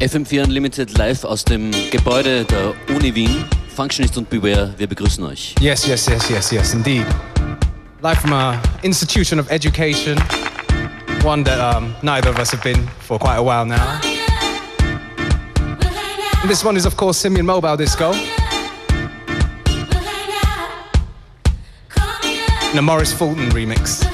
FM4 Unlimited live aus dem Gebäude der Uni Wien. Functionist und Beware, wir begrüßen euch. Yes, yes, yes, yes, yes, indeed. Live from a institution of education, one that um, neither of us have been for quite a while now. And this one is, of course, Simeon Mobile Disco. In a Morris Fulton remix.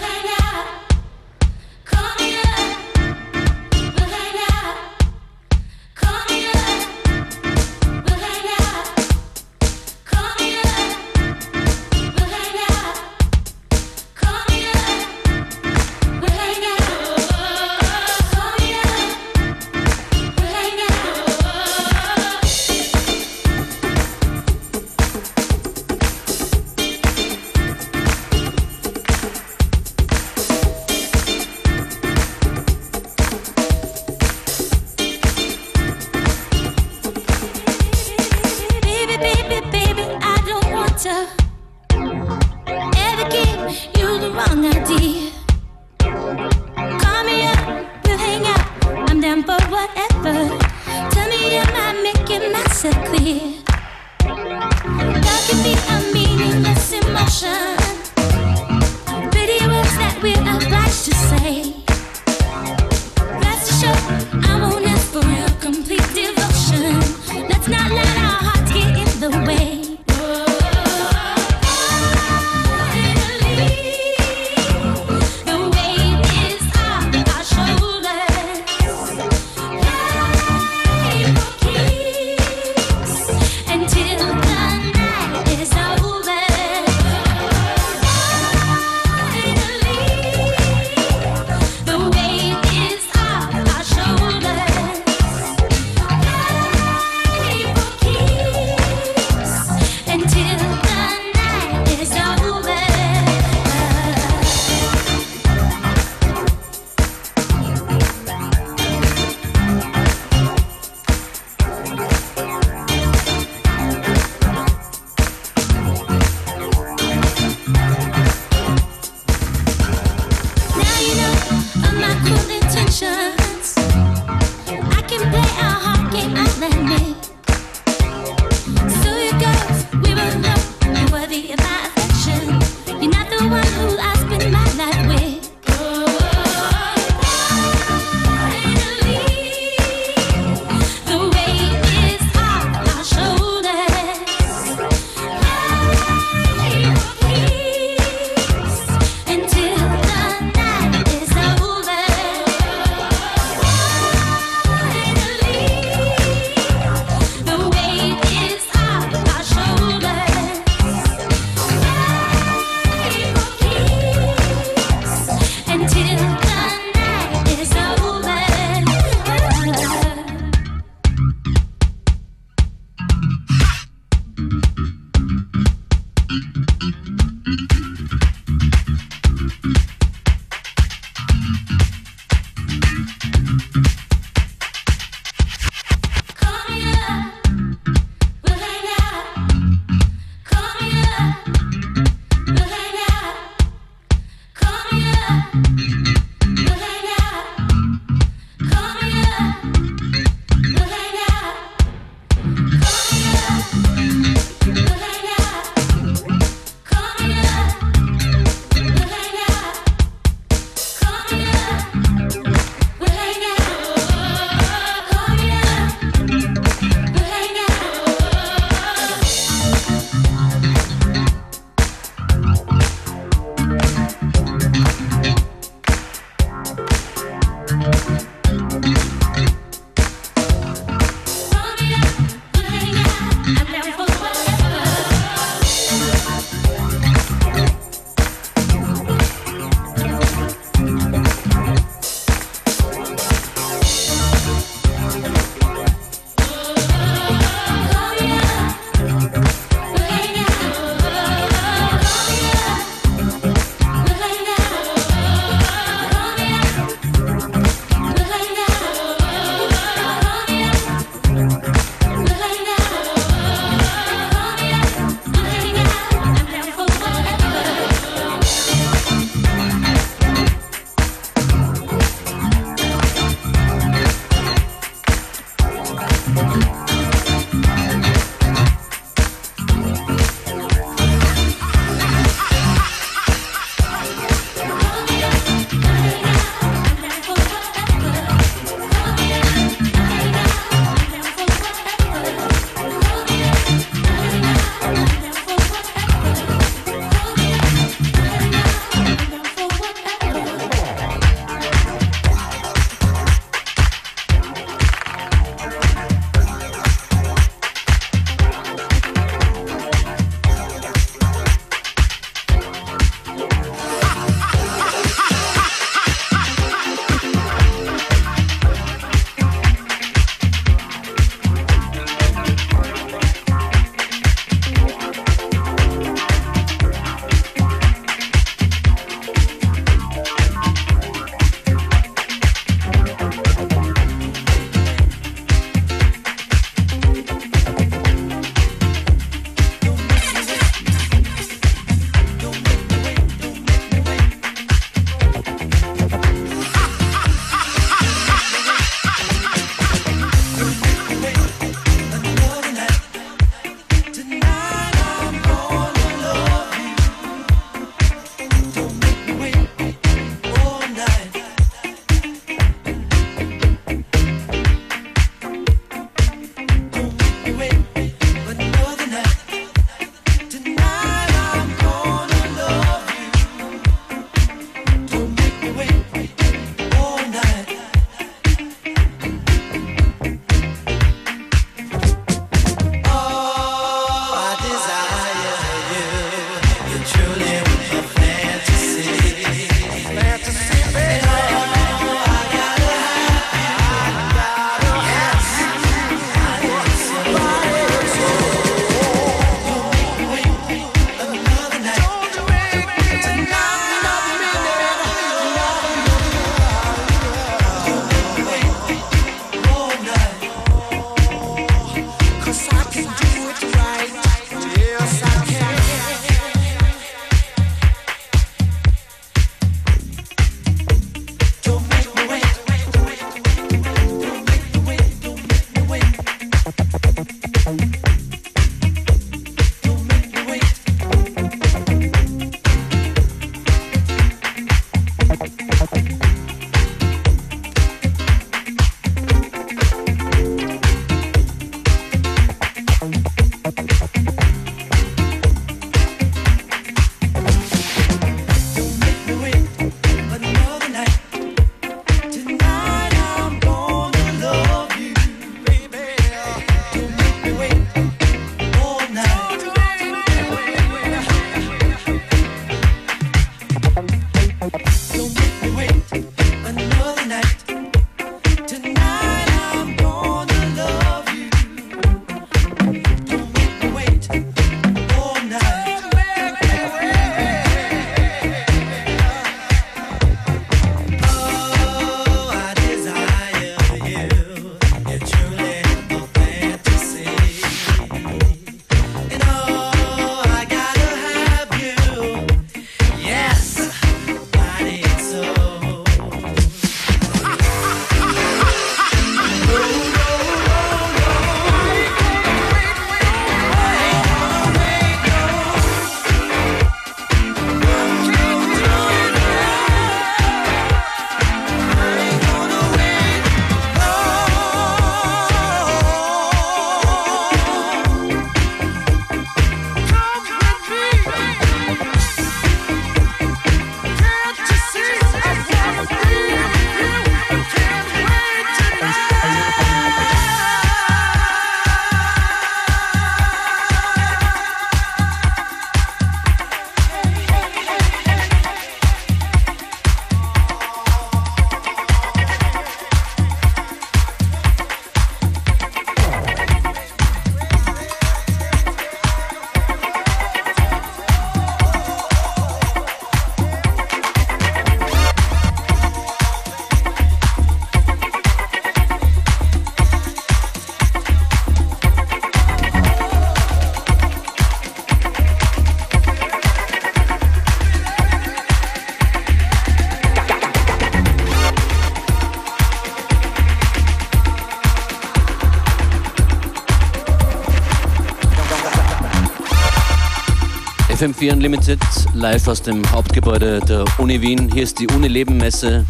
FM4 Unlimited, live aus dem Hauptgebäude der Uni Wien. Hier ist die Uni Leben Messe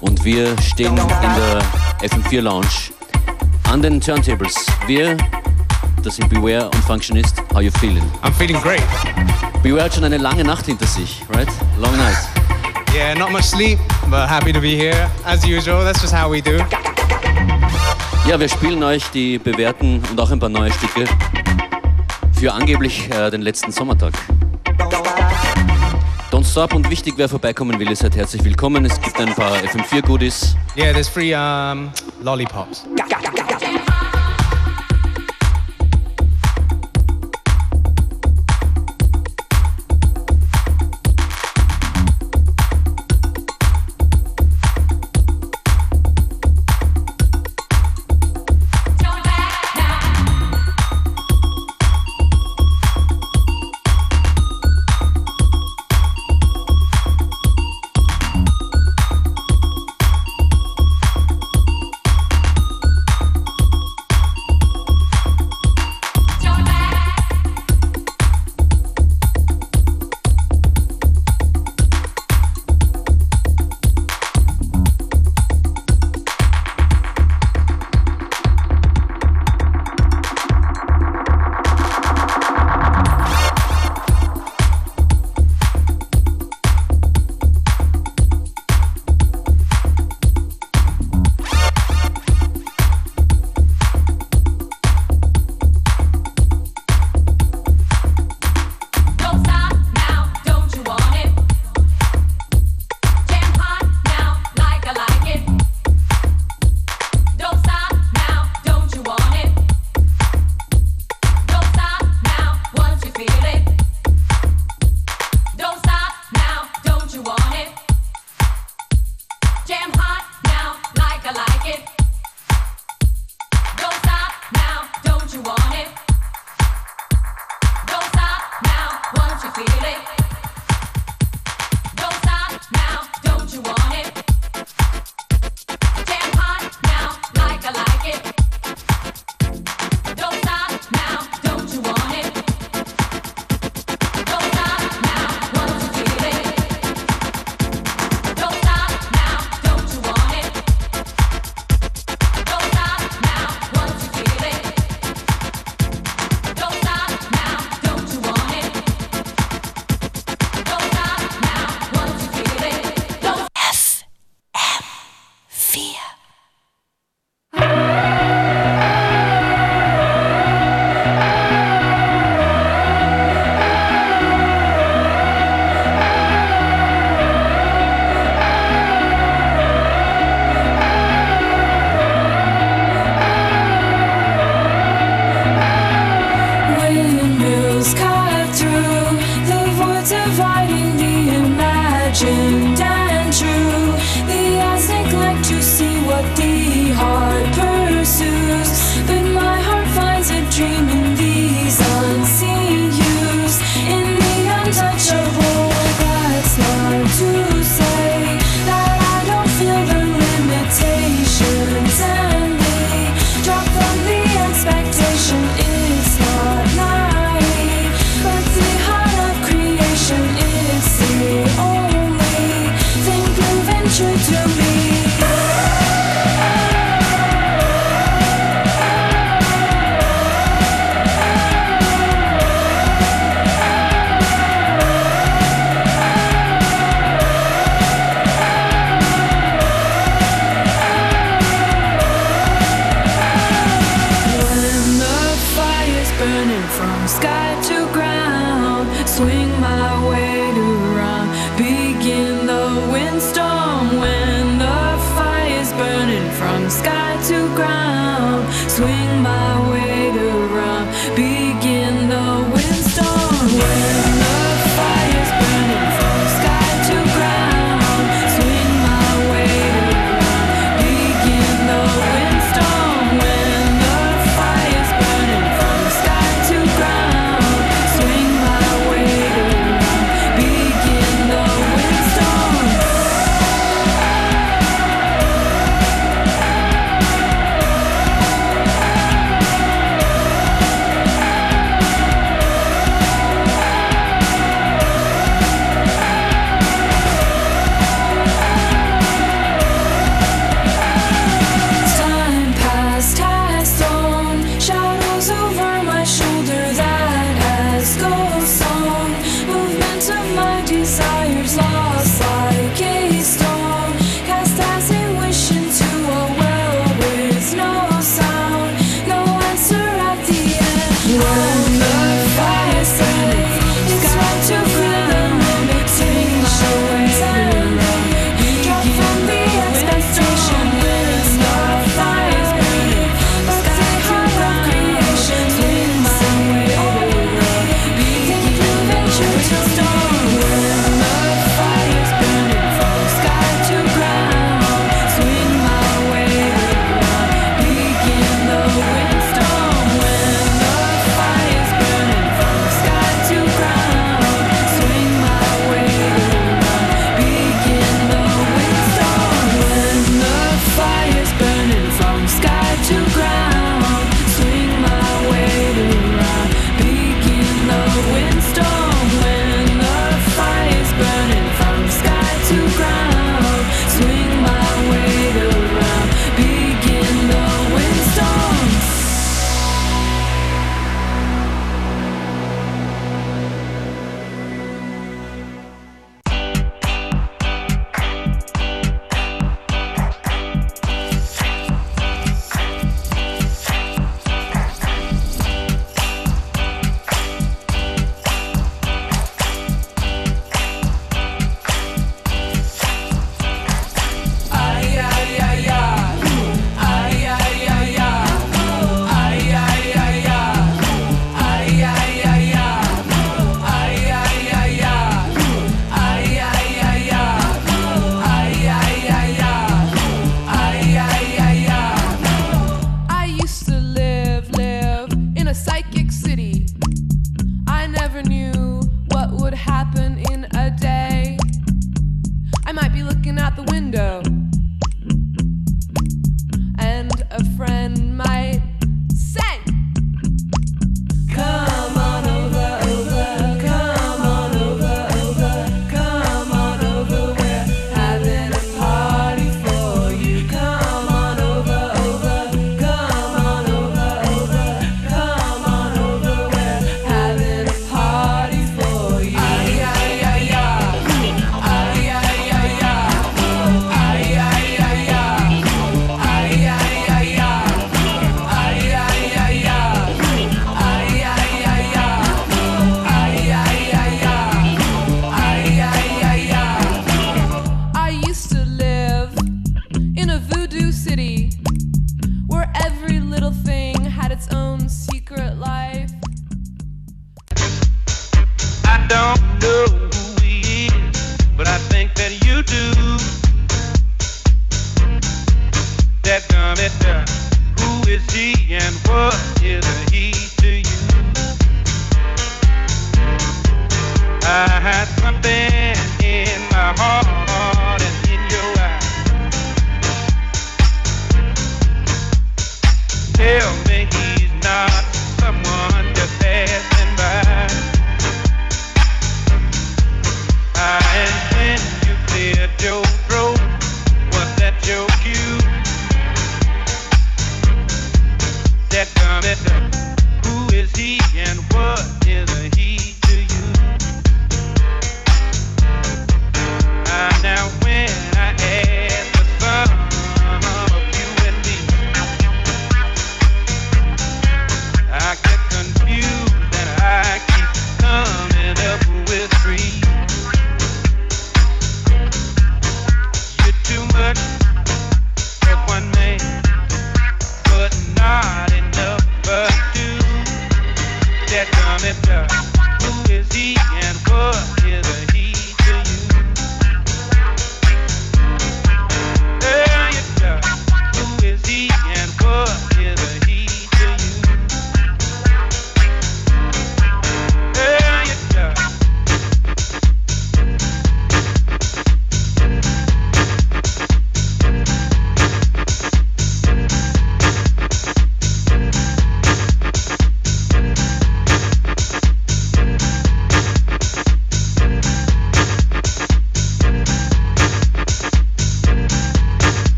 und wir stehen in der FM4 Lounge an den Turntables. Wir, das sind Beware und Functionist. How you feeling? I'm feeling great. Beware hat schon eine lange Nacht hinter sich, right? Long night. Yeah, not much sleep, but happy to be here. As usual, that's just how we do. Ja, wir spielen euch die bewährten und auch ein paar neue Stücke für angeblich äh, den letzten Sommertag. Don't Stop und wichtig, wer vorbeikommen will, ist halt herzlich willkommen. Es gibt ein paar FM4-Goodies. Yeah, there's free um, lollipops.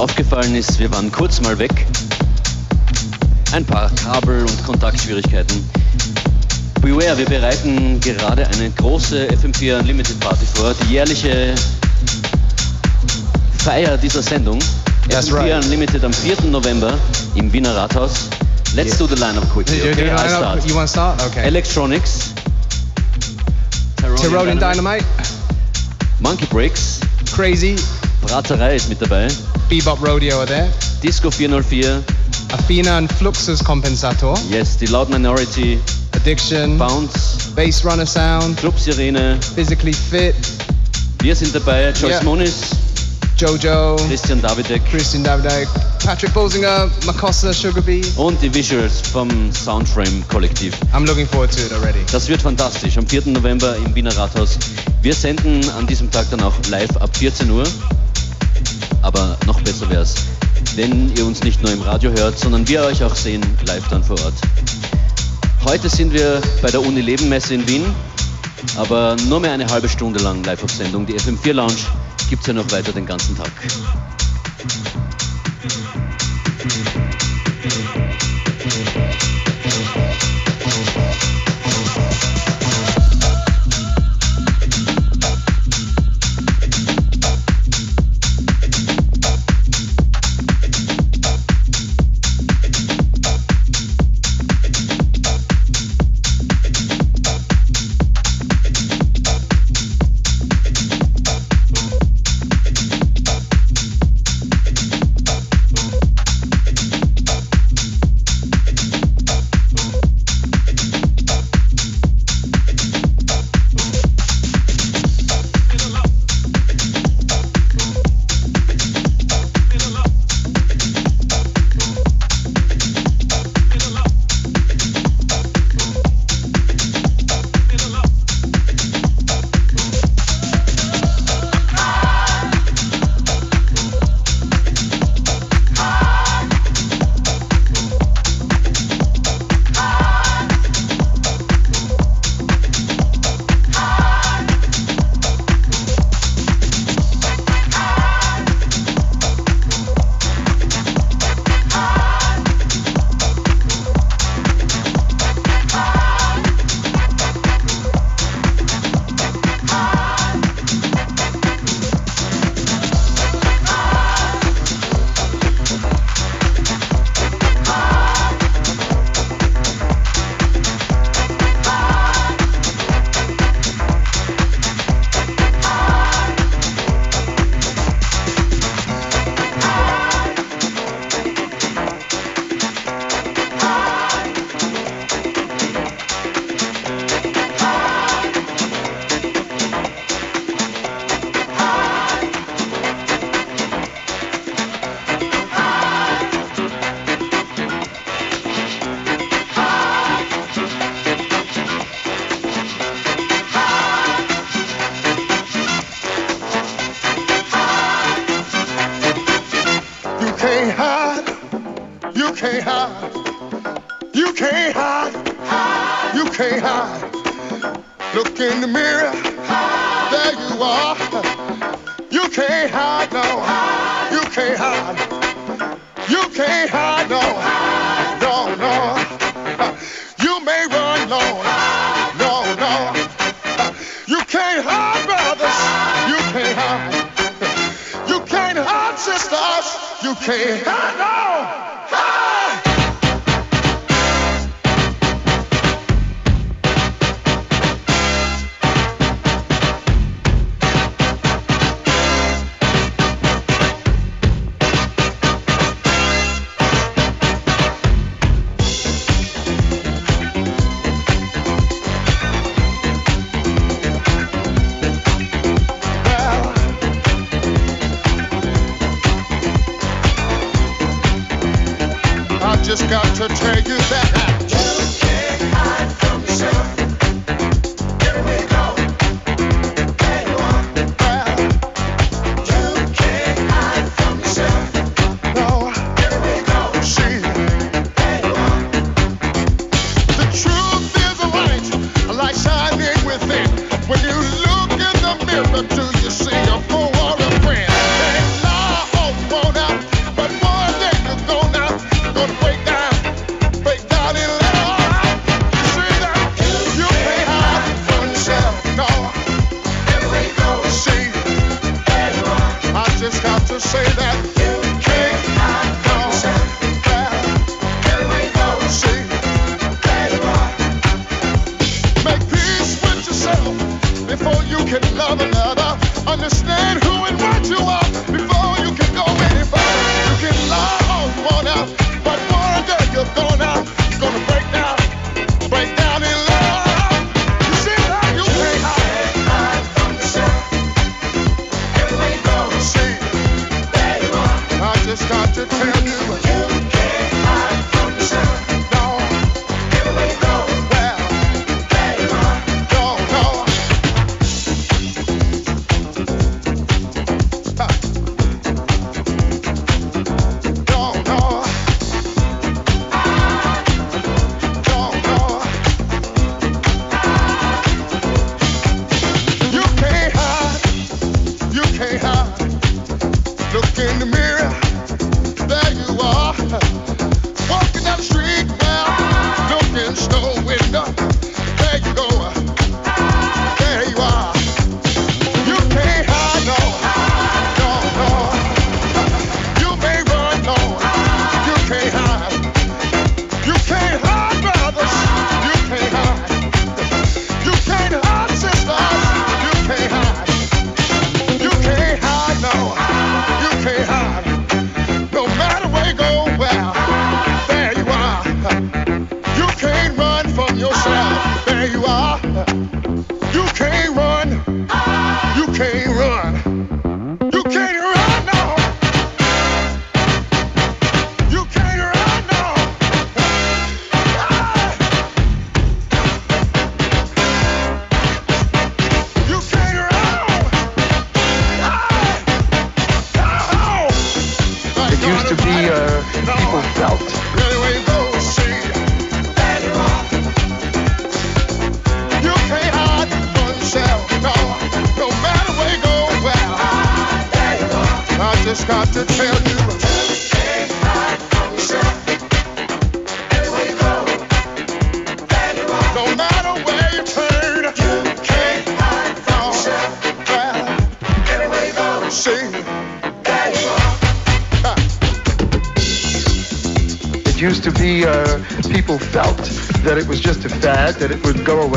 Aufgefallen ist, wir waren kurz mal weg. ein paar Kabel- und Kontaktschwierigkeiten. Beware, wir bereiten gerade eine große FM4 Unlimited Party vor, die jährliche Feier dieser Sendung. That's FM4 right. Unlimited am 4. November im Wiener Rathaus. Let's Yeah. do the lineup quickly. Okay, you, I start. you want to start? Okay. Electronics. Tyrolian Dynamite, Monkey Breaks. Crazy, Braterei ist mit dabei. Bebop Rodeo are there. Disco 404. Athena and Fluxus Compensator, Yes, die Loud Minority. Addiction, Bounce. Bass Runner Sound, Club Sirene. Physically Fit, Wir sind dabei. Joyce Yeah. Moniz. Jojo, Christian Davidek. Christian Davidek, Patrick Bolsinger, Makossa, Sugar Bee. Und die Visuals vom Soundframe Kollektiv. I'm looking forward to it already. Das wird fantastisch. Am 4. November im Wiener Rathaus. Wir senden an diesem Tag dann auch live ab 14 Uhr. Aber noch besser wäre es, wenn ihr uns nicht nur im Radio hört, sondern wir euch auch sehen live dann vor Ort. Heute sind wir bei der Uni Leben Messe in Wien, aber nur mehr eine halbe Stunde lang live auf Sendung. Die FM4 Lounge gibt es ja noch weiter den ganzen Tag.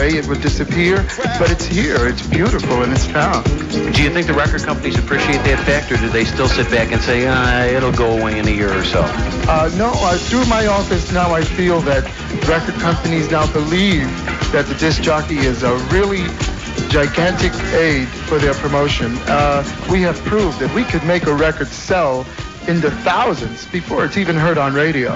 Away, it would disappear, but it's here, it's beautiful, and it's found. Do you think the record companies appreciate that fact, or do they still sit back and say, ah, it'll go away in a year or so? Uh, no, uh, through my office now, I feel that record companies now believe that the disc jockey is a really gigantic aid for their promotion. Uh, we have proved that we could make a record sell in the thousands before it's even heard on radio.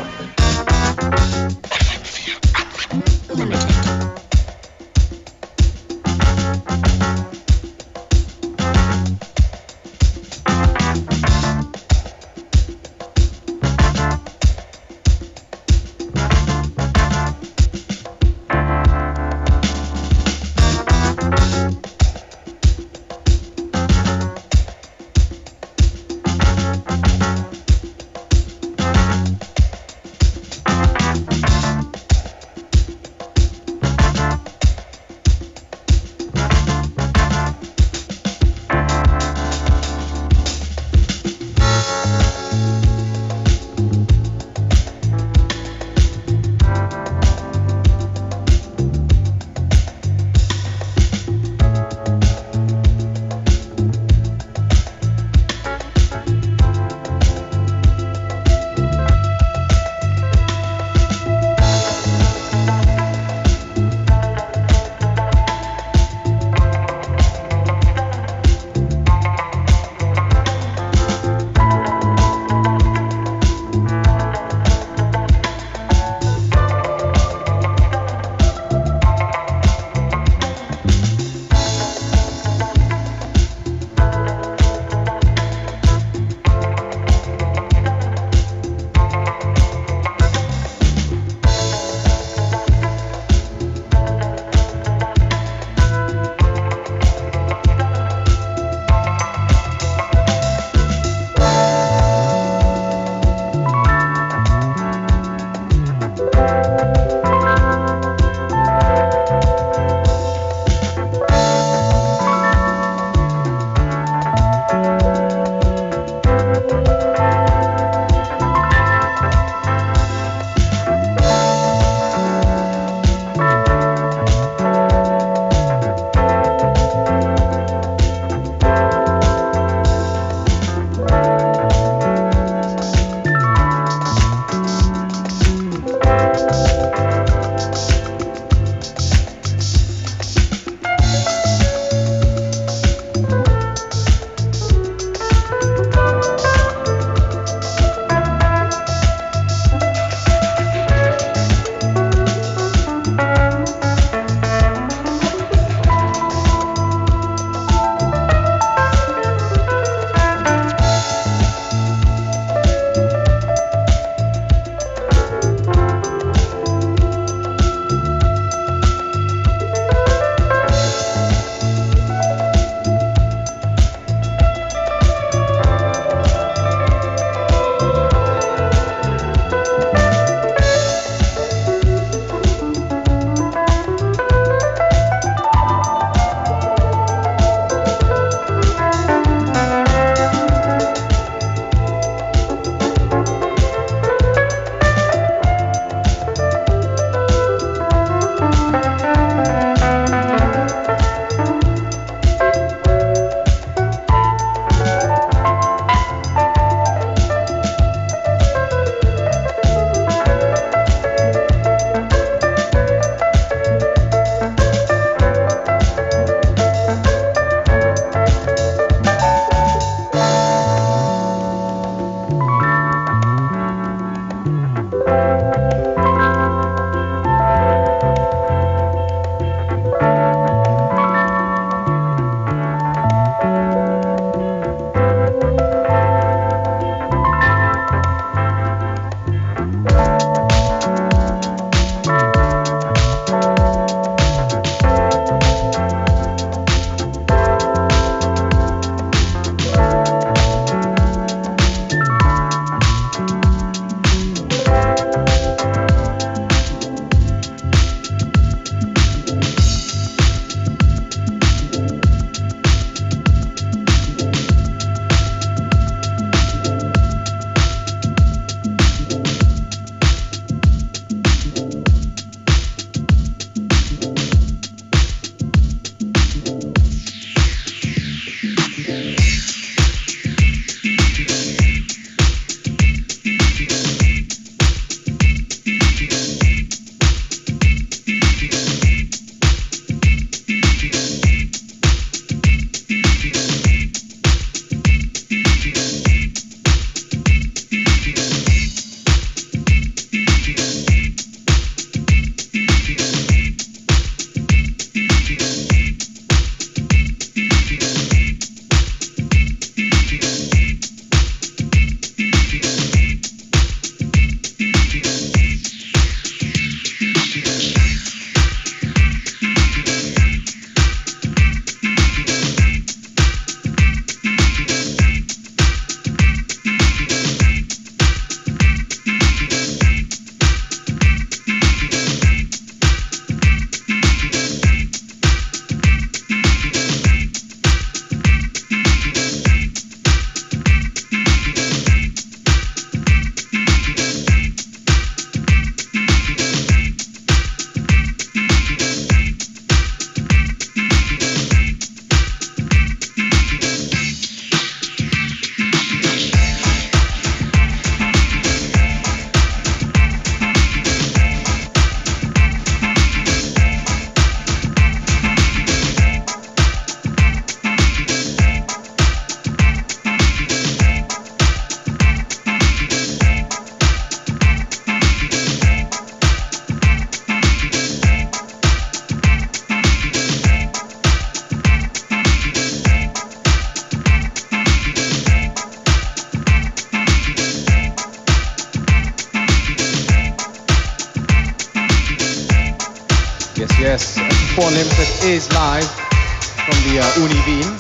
Is live from the uh, Uni Wien.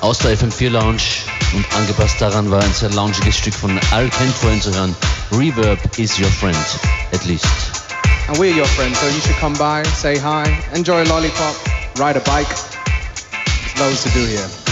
Aus der FM4 Lounge und angepasst daran war ein sehr loungiges Stück von Al Kent vorhin zu hören. Reverb is your friend, at least. And we're your friend, so you should come by, say hi, enjoy a lollipop, ride a bike. There's loads to do here.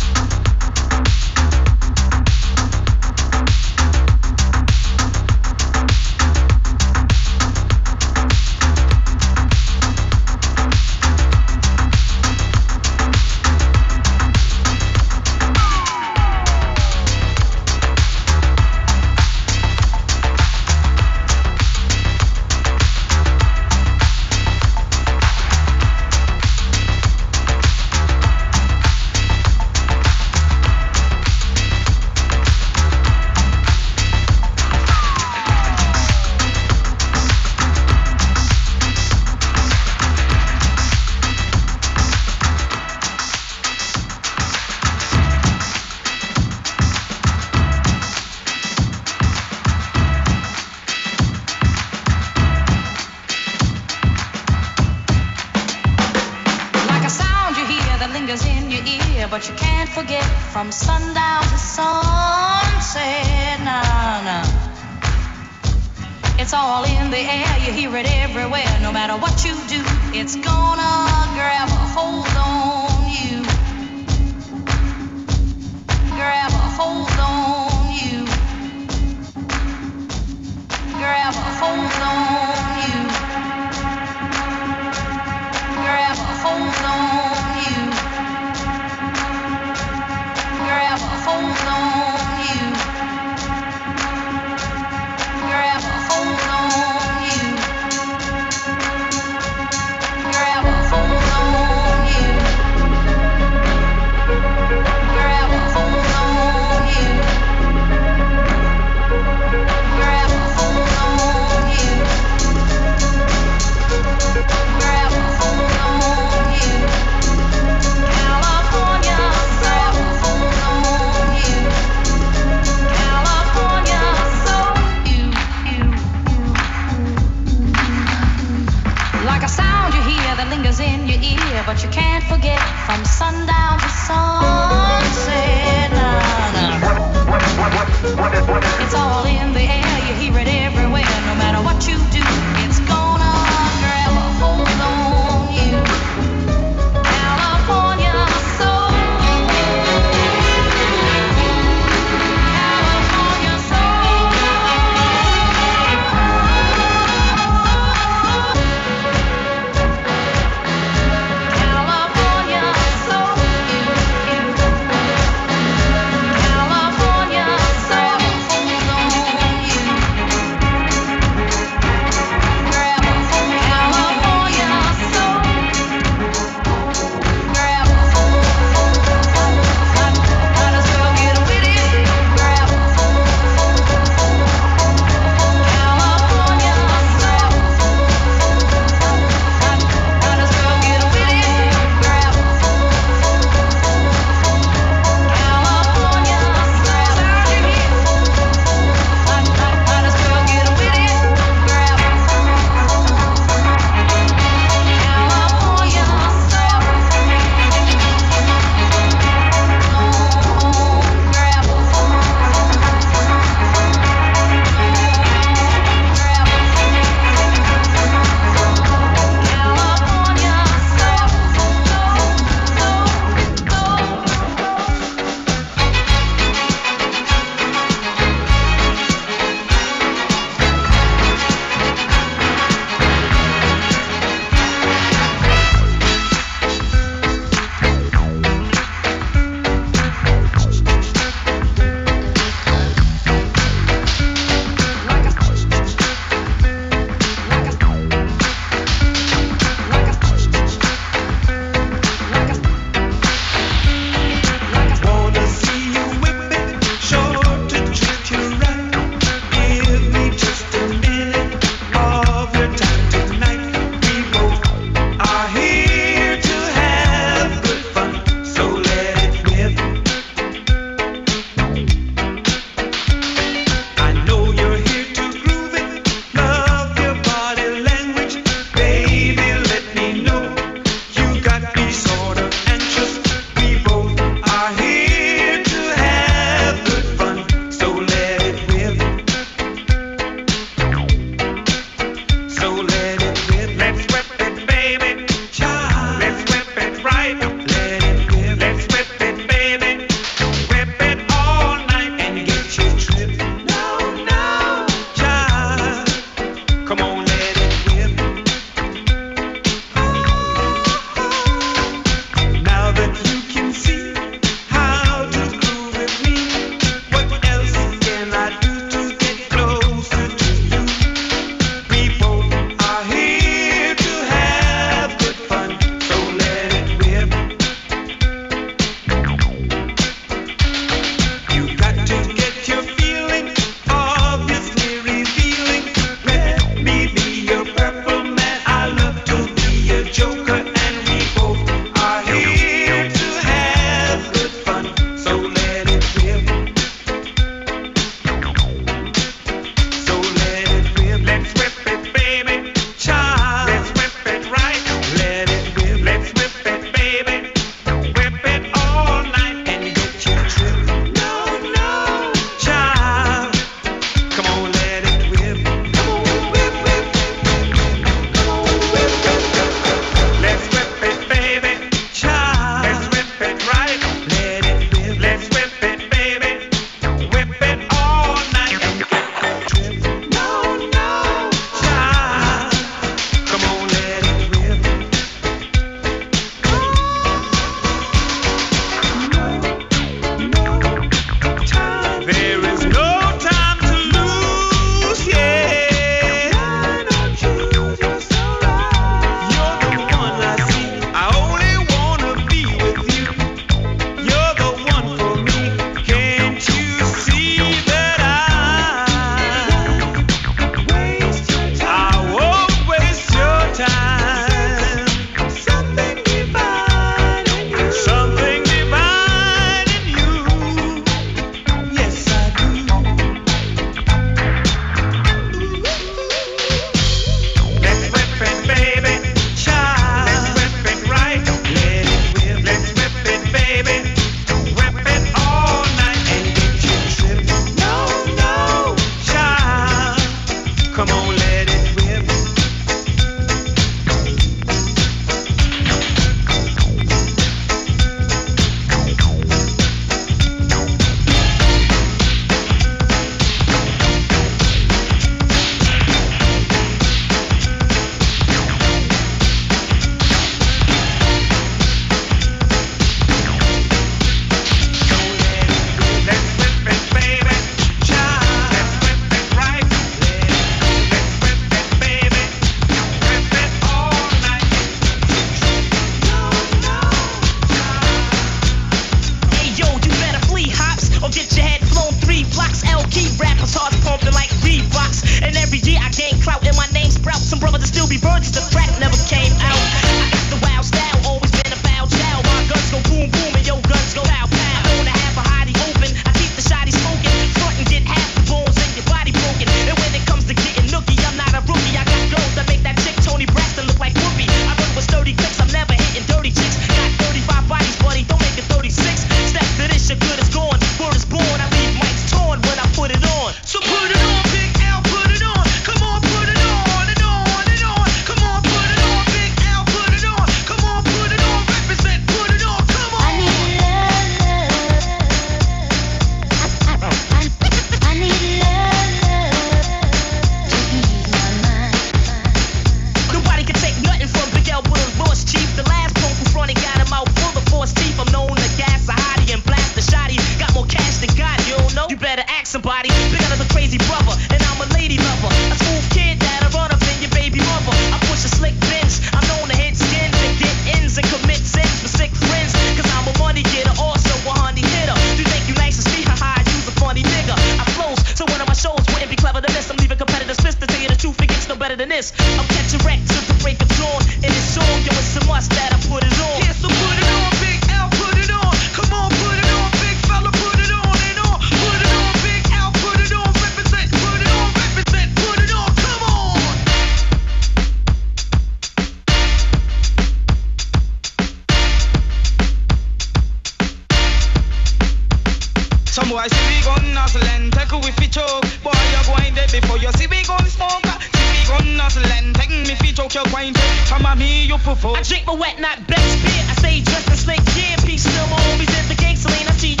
Sleep wet, not best fit. I stay dressed in slick gear, peace still my homies did the gang, Celine, I cheat.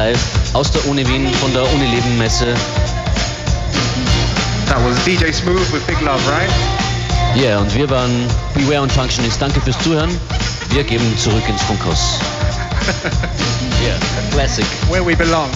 live aus der Uni Wien von der Unileben Messe. That was DJ Smooth with Big Love, right? Ja, yeah, und wir waren Beware und Functionist. Danke fürs Zuhören. Wir geben zurück ins Funkhaus. yeah, classic. Where we belong.